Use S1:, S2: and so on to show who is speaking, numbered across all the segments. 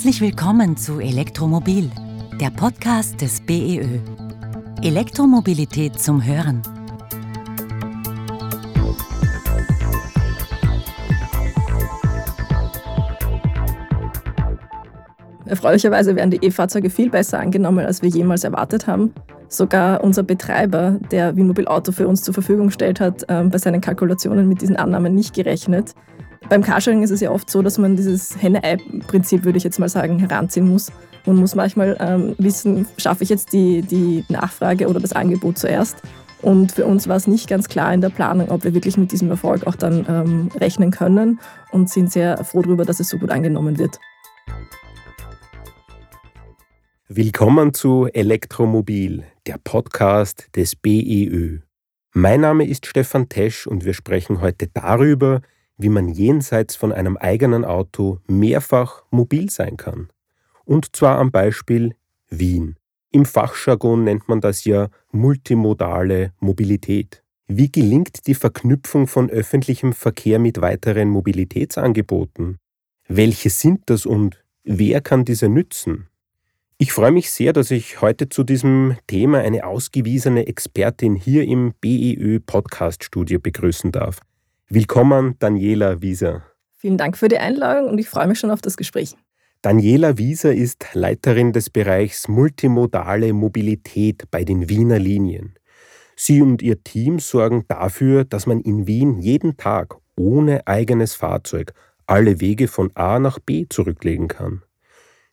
S1: Herzlich willkommen zu Elektromobil, der Podcast des BEÖ. Elektromobilität zum Hören.
S2: Erfreulicherweise werden die E-Fahrzeuge viel besser angenommen, als wir jemals erwartet haben. Sogar unser Betreiber, der Wiemobil Auto für uns zur Verfügung stellt, hat ähm, bei seinen Kalkulationen mit diesen Annahmen nicht gerechnet. Beim Carsharing ist es ja oft so, dass man dieses Henne-Ei-Prinzip, würde ich jetzt mal sagen, heranziehen muss. Man muss manchmal ähm, wissen, schaffe ich jetzt die, die Nachfrage oder das Angebot zuerst. Und für uns war es nicht ganz klar in der Planung, ob wir wirklich mit diesem Erfolg auch dann ähm, rechnen können und sind sehr froh darüber, dass es so gut angenommen wird.
S3: Willkommen zu Elektromobil, der Podcast des BEÖ. Mein Name ist Stefan Tesch und wir sprechen heute darüber, wie man jenseits von einem eigenen Auto mehrfach mobil sein kann. Und zwar am Beispiel Wien. Im Fachjargon nennt man das ja multimodale Mobilität. Wie gelingt die Verknüpfung von öffentlichem Verkehr mit weiteren Mobilitätsangeboten? Welche sind das und wer kann diese nützen? Ich freue mich sehr, dass ich heute zu diesem Thema eine ausgewiesene Expertin hier im BEÖ Podcast Studio begrüßen darf. Willkommen, Daniela Wieser.
S2: Vielen Dank für die Einladung und ich freue mich schon auf das Gespräch.
S3: Daniela Wieser ist Leiterin des Bereichs Multimodale Mobilität bei den Wiener Linien. Sie und ihr Team sorgen dafür, dass man in Wien jeden Tag ohne eigenes Fahrzeug alle Wege von A nach B zurücklegen kann.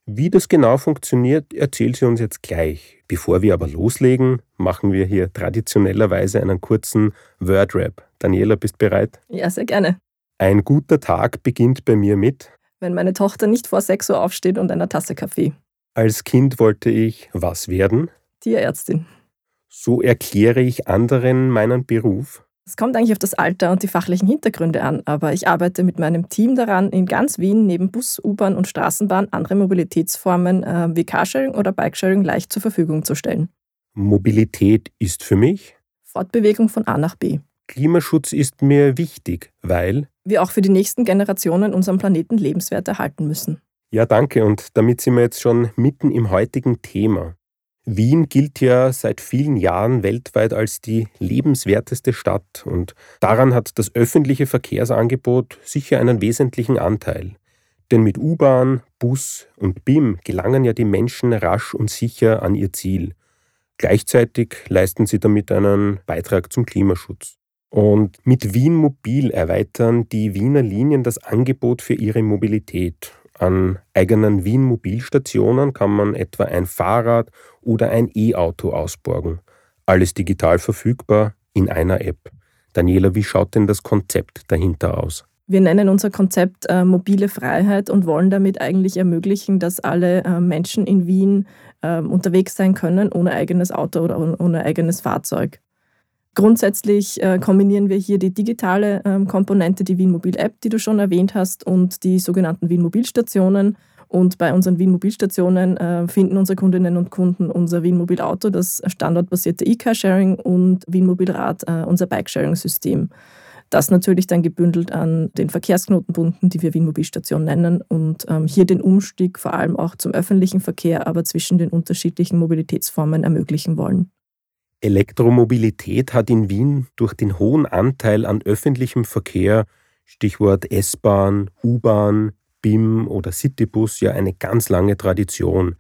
S3: Wie das genau funktioniert, erzählt sie uns jetzt gleich. Bevor wir aber loslegen, machen wir hier traditionellerweise einen kurzen Word-Rap. Daniela, bist bereit?
S2: Ja, sehr gerne.
S3: Ein guter Tag beginnt bei mir mit.
S2: Wenn meine Tochter nicht vor 6 Uhr aufsteht und einer Tasse Kaffee.
S3: Als Kind wollte ich was werden?
S2: Tierärztin.
S3: So erkläre ich anderen meinen Beruf.
S2: Es kommt eigentlich auf das Alter und die fachlichen Hintergründe an, aber ich arbeite mit meinem Team daran, in ganz Wien neben Bus, U-Bahn und Straßenbahn andere Mobilitätsformen äh, wie Carsharing oder Bikesharing leicht zur Verfügung zu stellen.
S3: Mobilität ist für mich
S2: Fortbewegung von A nach B.
S3: Klimaschutz ist mir wichtig, weil
S2: wir auch für die nächsten Generationen unseren Planeten lebenswert erhalten müssen.
S3: Ja, danke. Und damit sind wir jetzt schon mitten im heutigen Thema. Wien gilt ja seit vielen Jahren weltweit als die lebenswerteste Stadt und daran hat das öffentliche Verkehrsangebot sicher einen wesentlichen Anteil. Denn mit U-Bahn, Bus und BIM gelangen ja die Menschen rasch und sicher an ihr Ziel. Gleichzeitig leisten sie damit einen Beitrag zum Klimaschutz. Und mit Wien Mobil erweitern die Wiener Linien das Angebot für ihre Mobilität. An eigenen Wien-Mobilstationen kann man etwa ein Fahrrad oder ein E-Auto ausborgen. Alles digital verfügbar in einer App. Daniela, wie schaut denn das Konzept dahinter aus?
S2: Wir nennen unser Konzept äh, mobile Freiheit und wollen damit eigentlich ermöglichen, dass alle äh, Menschen in Wien äh, unterwegs sein können, ohne eigenes Auto oder ohne eigenes Fahrzeug. Grundsätzlich äh, kombinieren wir hier die digitale ähm, Komponente, die Wien Mobil App, die du schon erwähnt hast, und die sogenannten Wien Mobilstationen. Und bei unseren Wien Mobilstationen äh, finden unsere Kundinnen und Kunden unser Wien Mobil Auto, das standortbasierte E-Car-Sharing und Wien Mobil Rad, äh, unser Bike-Sharing-System. Das natürlich dann gebündelt an den Verkehrsknotenpunkten, die wir Wien Mobilstation nennen und ähm, hier den Umstieg vor allem auch zum öffentlichen Verkehr, aber zwischen den unterschiedlichen Mobilitätsformen ermöglichen wollen.
S3: Elektromobilität hat in Wien durch den hohen Anteil an öffentlichem Verkehr, Stichwort S-Bahn, U-Bahn, BIM oder Citybus, ja eine ganz lange Tradition.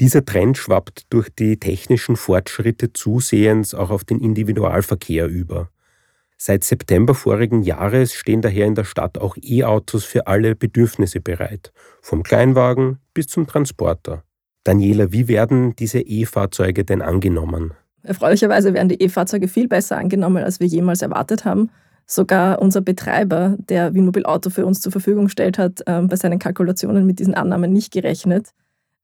S3: Dieser Trend schwappt durch die technischen Fortschritte zusehends auch auf den Individualverkehr über. Seit September vorigen Jahres stehen daher in der Stadt auch E-Autos für alle Bedürfnisse bereit, vom Kleinwagen bis zum Transporter. Daniela, wie werden diese E-Fahrzeuge denn angenommen?
S2: Erfreulicherweise werden die E-Fahrzeuge viel besser angenommen, als wir jemals erwartet haben. Sogar unser Betreiber, der Wiemobil Auto für uns zur Verfügung stellt, hat ähm, bei seinen Kalkulationen mit diesen Annahmen nicht gerechnet.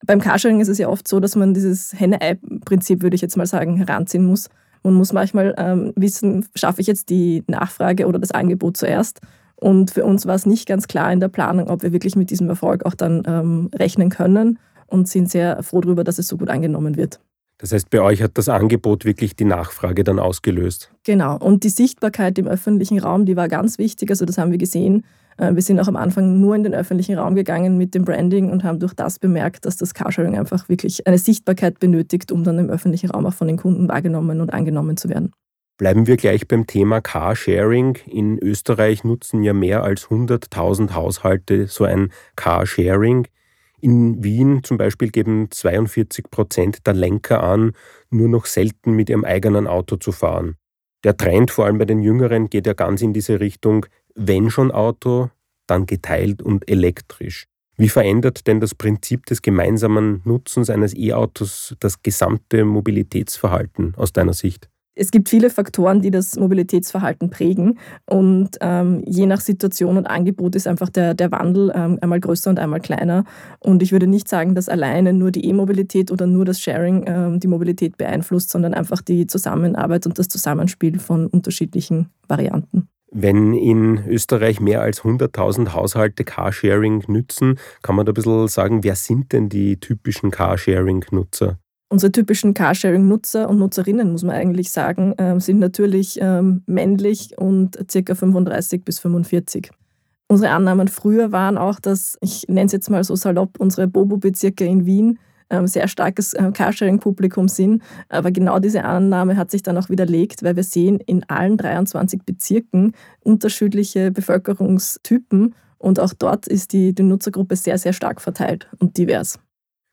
S2: Beim Carsharing ist es ja oft so, dass man dieses Henne-Ei-Prinzip, würde ich jetzt mal sagen, heranziehen muss. Man muss manchmal ähm, wissen, schaffe ich jetzt die Nachfrage oder das Angebot zuerst. Und für uns war es nicht ganz klar in der Planung, ob wir wirklich mit diesem Erfolg auch dann ähm, rechnen können und sind sehr froh darüber, dass es so gut angenommen wird.
S3: Das heißt, bei euch hat das Angebot wirklich die Nachfrage dann ausgelöst.
S2: Genau. Und die Sichtbarkeit im öffentlichen Raum, die war ganz wichtig. Also das haben wir gesehen. Äh, wir sind auch am Anfang nur in den öffentlichen Raum gegangen mit dem Branding und haben durch das bemerkt, dass das Carsharing einfach wirklich eine Sichtbarkeit benötigt, um dann im öffentlichen Raum auch von den Kunden wahrgenommen und angenommen zu werden.
S3: Bleiben wir gleich beim Thema Carsharing. In Österreich nutzen ja mehr als 100.000 Haushalte so ein Carsharing. In Wien zum Beispiel geben 42 Prozent der Lenker an, nur noch selten mit ihrem eigenen Auto zu fahren. Der Trend, vor allem bei den Jüngeren, geht ja ganz in diese Richtung, wenn schon Auto, dann geteilt und elektrisch. Wie verändert denn das Prinzip des gemeinsamen Nutzens eines E-Autos das gesamte Mobilitätsverhalten aus deiner Sicht?
S2: Es gibt viele Faktoren, die das Mobilitätsverhalten prägen und ähm, je nach Situation und Angebot ist einfach der, der Wandel ähm, einmal größer und einmal kleiner. Und ich würde nicht sagen, dass alleine nur die E-Mobilität oder nur das Sharing ähm, die Mobilität beeinflusst, sondern einfach die Zusammenarbeit und das Zusammenspiel von unterschiedlichen Varianten.
S3: Wenn in Österreich mehr als 100.000 Haushalte Carsharing nützen, kann man da ein bisschen sagen, wer sind denn die typischen Carsharing-Nutzer?
S2: Unsere typischen Carsharing-Nutzer und Nutzerinnen, muss man eigentlich sagen, ähm, sind natürlich ähm, männlich und ca. 35 bis 45. Unsere Annahmen früher waren auch, dass, ich nenne es jetzt mal so salopp, unsere Bobo-Bezirke in Wien ähm, sehr starkes Carsharing-Publikum sind. Aber genau diese Annahme hat sich dann auch widerlegt, weil wir sehen in allen 23 Bezirken unterschiedliche Bevölkerungstypen und auch dort ist die, die Nutzergruppe sehr, sehr stark verteilt und divers.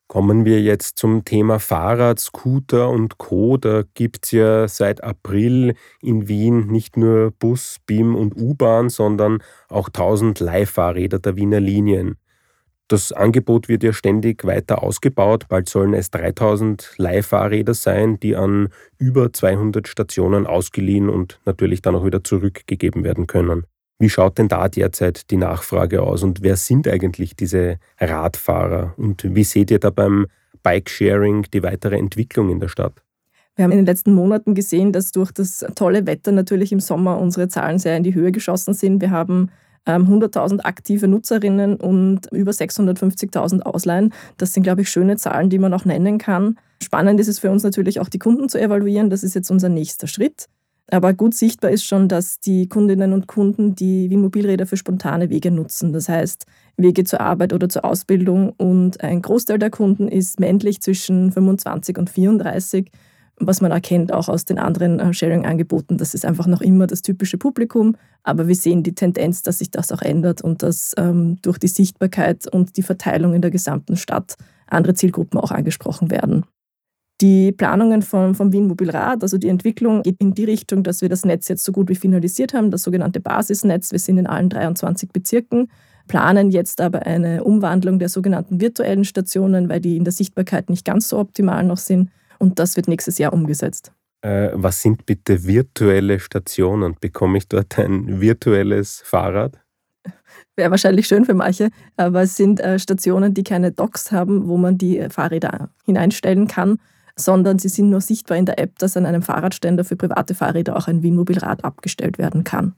S3: Kommen wir jetzt zum Thema Fahrrad, Scooter und Co. Da gibt es ja seit April in Wien nicht nur Bus, BIM und U-Bahn, sondern auch 1000 Leihfahrräder der Wiener Linien. Das Angebot wird ja ständig weiter ausgebaut. Bald sollen es 3000 Leihfahrräder sein, die an über 200 Stationen ausgeliehen und natürlich dann auch wieder zurückgegeben werden können. Wie schaut denn da derzeit die Nachfrage aus und wer sind eigentlich diese Radfahrer und wie seht ihr da beim Bikesharing die weitere Entwicklung in der Stadt?
S2: Wir haben in den letzten Monaten gesehen, dass durch das tolle Wetter natürlich im Sommer unsere Zahlen sehr in die Höhe geschossen sind. Wir haben 100.000 ähm, aktive Nutzerinnen und über 650.000 Ausleihen. Das sind, glaube ich, schöne Zahlen, die man auch nennen kann. Spannend ist es für uns natürlich auch, die Kunden zu evaluieren. Das ist jetzt unser nächster Schritt. Aber gut sichtbar ist schon, dass die Kundinnen und Kunden die Wien-Mobilräder für spontane Wege nutzen. Das heißt, Wege zur Arbeit oder zur Ausbildung. Und ein Großteil der Kunden ist männlich zwischen 25 und 34, was man erkennt auch aus den anderen äh, Sharing-Angeboten. Das ist einfach noch immer das typische Publikum. Aber wir sehen die Tendenz, dass sich das auch ändert und dass ähm, durch die Sichtbarkeit und die Verteilung in der gesamten Stadt andere Zielgruppen auch angesprochen werden. Die Planungen vom, vom Wien Mobilrad, also die Entwicklung geht in die Richtung, dass wir das Netz jetzt so gut wie finalisiert haben, das sogenannte Basisnetz. Wir sind in allen 23 Bezirken, planen jetzt aber eine Umwandlung der sogenannten virtuellen Stationen, weil die in der Sichtbarkeit nicht ganz so optimal noch sind. Und das wird nächstes Jahr umgesetzt.
S3: Äh, was sind bitte virtuelle Stationen? Bekomme ich dort ein virtuelles Fahrrad?
S2: Wäre wahrscheinlich schön für manche, aber es sind äh, Stationen, die keine Docks haben, wo man die Fahrräder hineinstellen kann sondern sie sind nur sichtbar in der App, dass an einem Fahrradständer für private Fahrräder auch ein Wien-Mobilrad abgestellt werden kann.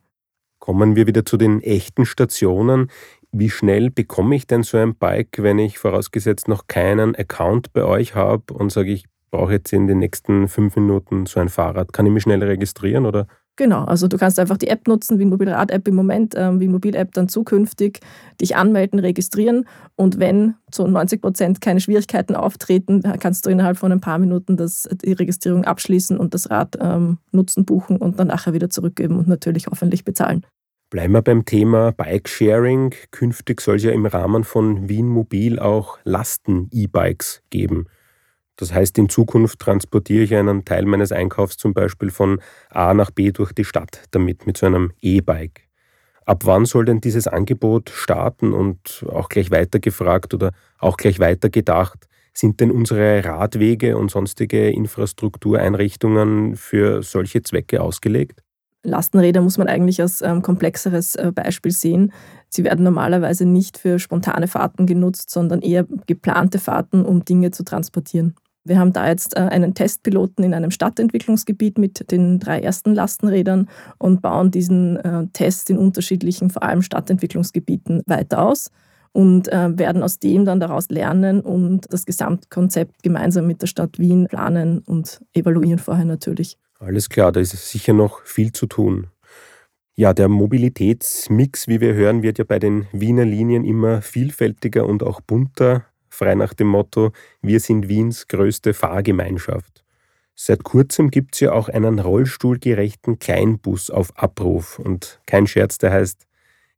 S3: Kommen wir wieder zu den echten Stationen. Wie schnell bekomme ich denn so ein Bike, wenn ich vorausgesetzt noch keinen Account bei euch habe und sage, ich brauche jetzt in den nächsten fünf Minuten so ein Fahrrad? Kann ich mich schnell registrieren oder
S2: Genau, also du kannst einfach die App nutzen, wie Mobilrad-App im Moment, ähm, wie Mobil-App dann zukünftig, dich anmelden, registrieren und wenn zu 90 Prozent keine Schwierigkeiten auftreten, kannst du innerhalb von ein paar Minuten das, die Registrierung abschließen und das Rad ähm, nutzen, buchen und dann nachher wieder zurückgeben und natürlich hoffentlich bezahlen.
S3: Bleiben wir beim Thema Bike-Sharing. Künftig soll es ja im Rahmen von Wien Mobil auch Lasten-E-Bikes geben. Das heißt, in Zukunft transportiere ich einen Teil meines Einkaufs zum Beispiel von A nach B durch die Stadt damit mit so einem E-Bike. Ab wann soll denn dieses Angebot starten und auch gleich weitergefragt oder auch gleich weitergedacht, sind denn unsere Radwege und sonstige Infrastruktureinrichtungen für solche Zwecke ausgelegt?
S2: Lastenräder muss man eigentlich als ähm, komplexeres äh, Beispiel sehen. Sie werden normalerweise nicht für spontane Fahrten genutzt, sondern eher geplante Fahrten, um Dinge zu transportieren. Wir haben da jetzt äh, einen Testpiloten in einem Stadtentwicklungsgebiet mit den drei ersten Lastenrädern und bauen diesen äh, Test in unterschiedlichen, vor allem Stadtentwicklungsgebieten, weiter aus und äh, werden aus dem dann daraus lernen und das Gesamtkonzept gemeinsam mit der Stadt Wien planen und evaluieren vorher natürlich.
S3: Alles klar, da ist sicher noch viel zu tun. Ja, der Mobilitätsmix, wie wir hören, wird ja bei den Wiener Linien immer vielfältiger und auch bunter, frei nach dem Motto, wir sind Wiens größte Fahrgemeinschaft. Seit kurzem gibt es ja auch einen rollstuhlgerechten Kleinbus auf Abruf und kein Scherz, der heißt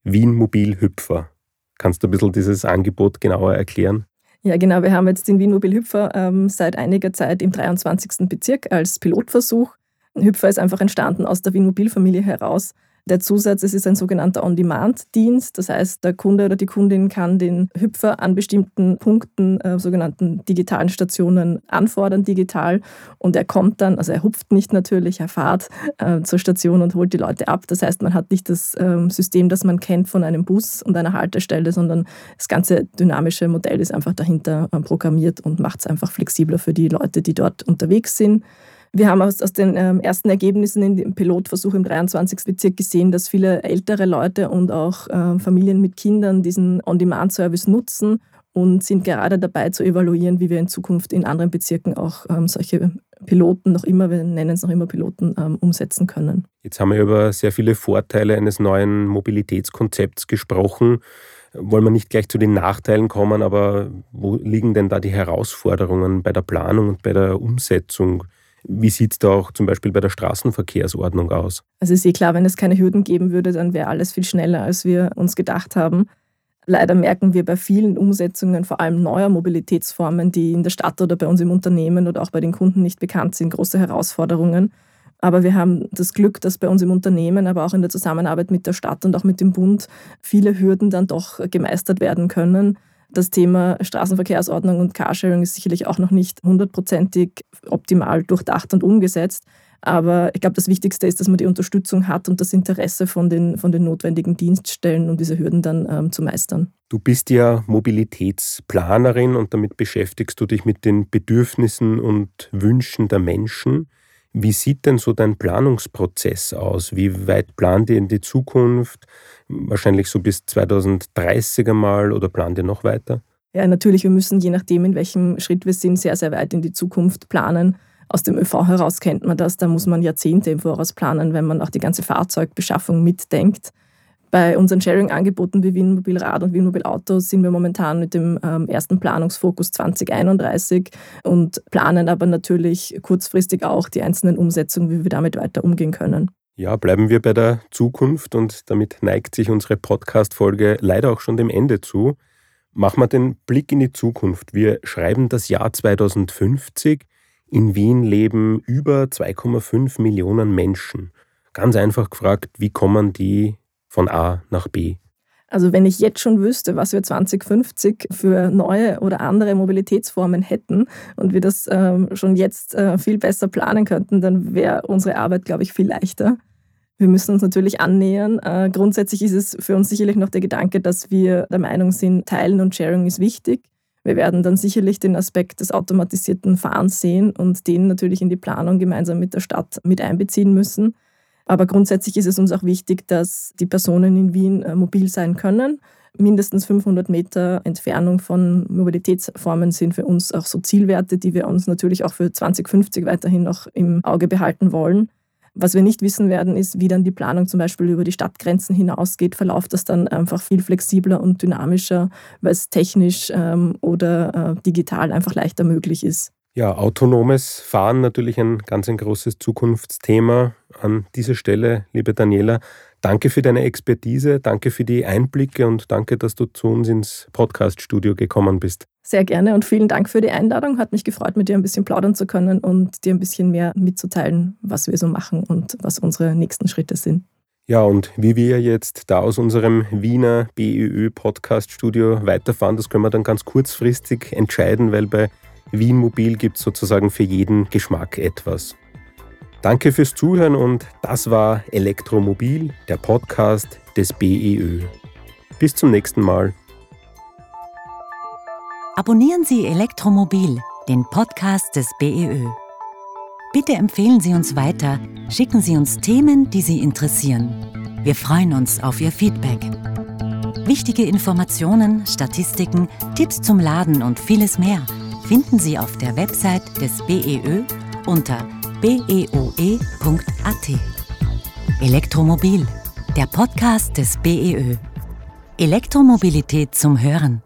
S3: Wien Mobil Hüpfer. Kannst du ein bisschen dieses Angebot genauer erklären?
S2: Ja, genau. Wir haben jetzt den Wien Mobil Hüpfer ähm, seit einiger Zeit im 23. Bezirk als Pilotversuch. Hüpfer ist einfach entstanden aus der Wien Mobil Familie heraus der Zusatz, es ist ein sogenannter On-Demand-Dienst. Das heißt, der Kunde oder die Kundin kann den Hüpfer an bestimmten Punkten, äh, sogenannten digitalen Stationen, anfordern digital. Und er kommt dann, also er hupft nicht natürlich, er fährt äh, zur Station und holt die Leute ab. Das heißt, man hat nicht das äh, System, das man kennt von einem Bus und einer Haltestelle, sondern das ganze dynamische Modell ist einfach dahinter äh, programmiert und macht es einfach flexibler für die Leute, die dort unterwegs sind. Wir haben aus, aus den ähm, ersten Ergebnissen in dem Pilotversuch im 23. Bezirk gesehen, dass viele ältere Leute und auch äh, Familien mit Kindern diesen On-Demand-Service nutzen und sind gerade dabei zu evaluieren, wie wir in Zukunft in anderen Bezirken auch ähm, solche Piloten noch immer, wir nennen es noch immer Piloten, ähm, umsetzen können.
S3: Jetzt haben wir über sehr viele Vorteile eines neuen Mobilitätskonzepts gesprochen. Wollen wir nicht gleich zu den Nachteilen kommen, aber wo liegen denn da die Herausforderungen bei der Planung und bei der Umsetzung? Wie sieht es da auch zum Beispiel bei der Straßenverkehrsordnung aus?
S2: Also ist eh klar, wenn es keine Hürden geben würde, dann wäre alles viel schneller, als wir uns gedacht haben. Leider merken wir bei vielen Umsetzungen, vor allem neuer Mobilitätsformen, die in der Stadt oder bei uns im Unternehmen oder auch bei den Kunden nicht bekannt sind, große Herausforderungen. Aber wir haben das Glück, dass bei uns im Unternehmen, aber auch in der Zusammenarbeit mit der Stadt und auch mit dem Bund viele Hürden dann doch gemeistert werden können. Das Thema Straßenverkehrsordnung und Carsharing ist sicherlich auch noch nicht hundertprozentig optimal durchdacht und umgesetzt. Aber ich glaube, das Wichtigste ist, dass man die Unterstützung hat und das Interesse von den, von den notwendigen Dienststellen, um diese Hürden dann ähm, zu meistern.
S3: Du bist ja Mobilitätsplanerin und damit beschäftigst du dich mit den Bedürfnissen und Wünschen der Menschen. Wie sieht denn so dein Planungsprozess aus? Wie weit plant ihr in die Zukunft? Wahrscheinlich so bis 2030er mal oder plant ihr noch weiter?
S2: Ja, natürlich, wir müssen je nachdem, in welchem Schritt wir sind, sehr, sehr weit in die Zukunft planen. Aus dem ÖV heraus kennt man das, da muss man Jahrzehnte im Voraus planen, wenn man auch die ganze Fahrzeugbeschaffung mitdenkt. Bei unseren Sharing-Angeboten wie Wien Mobil Rad und Wien Mobil Auto sind wir momentan mit dem ähm, ersten Planungsfokus 2031 und planen aber natürlich kurzfristig auch die einzelnen Umsetzungen, wie wir damit weiter umgehen können.
S3: Ja, bleiben wir bei der Zukunft und damit neigt sich unsere Podcast-Folge leider auch schon dem Ende zu. Machen wir den Blick in die Zukunft. Wir schreiben das Jahr 2050. In Wien leben über 2,5 Millionen Menschen. Ganz einfach gefragt, wie kommen die von A nach B?
S2: Also wenn ich jetzt schon wüsste, was wir 2050 für neue oder andere Mobilitätsformen hätten und wir das ähm, schon jetzt äh, viel besser planen könnten, dann wäre unsere Arbeit, glaube ich, viel leichter. Wir müssen uns natürlich annähern. Äh, grundsätzlich ist es für uns sicherlich noch der Gedanke, dass wir der Meinung sind, Teilen und Sharing ist wichtig. Wir werden dann sicherlich den Aspekt des automatisierten Fahrens sehen und den natürlich in die Planung gemeinsam mit der Stadt mit einbeziehen müssen. Aber grundsätzlich ist es uns auch wichtig, dass die Personen in Wien äh, mobil sein können. Mindestens 500 Meter Entfernung von Mobilitätsformen sind für uns auch so Zielwerte, die wir uns natürlich auch für 2050 weiterhin noch im Auge behalten wollen. Was wir nicht wissen werden, ist, wie dann die Planung zum Beispiel über die Stadtgrenzen hinausgeht. Verläuft das dann einfach viel flexibler und dynamischer, weil es technisch ähm, oder äh, digital einfach leichter möglich ist.
S3: Ja, autonomes Fahren natürlich ein ganz ein großes Zukunftsthema. An dieser Stelle, liebe Daniela, danke für deine Expertise, danke für die Einblicke und danke, dass du zu uns ins Podcaststudio gekommen bist.
S2: Sehr gerne und vielen Dank für die Einladung. Hat mich gefreut, mit dir ein bisschen plaudern zu können und dir ein bisschen mehr mitzuteilen, was wir so machen und was unsere nächsten Schritte sind.
S3: Ja, und wie wir jetzt da aus unserem Wiener BÖÖ Podcaststudio weiterfahren, das können wir dann ganz kurzfristig entscheiden, weil bei Wien Mobil gibt sozusagen für jeden Geschmack etwas. Danke fürs Zuhören und das war Elektromobil, der Podcast des BEÖ. Bis zum nächsten Mal.
S1: Abonnieren Sie Elektromobil, den Podcast des BEÖ. Bitte empfehlen Sie uns weiter, schicken Sie uns Themen, die Sie interessieren. Wir freuen uns auf Ihr Feedback. Wichtige Informationen, Statistiken, Tipps zum Laden und vieles mehr – finden Sie auf der Website des BEÖ unter beoe.at. Elektromobil, der Podcast des BEÖ. Elektromobilität zum Hören.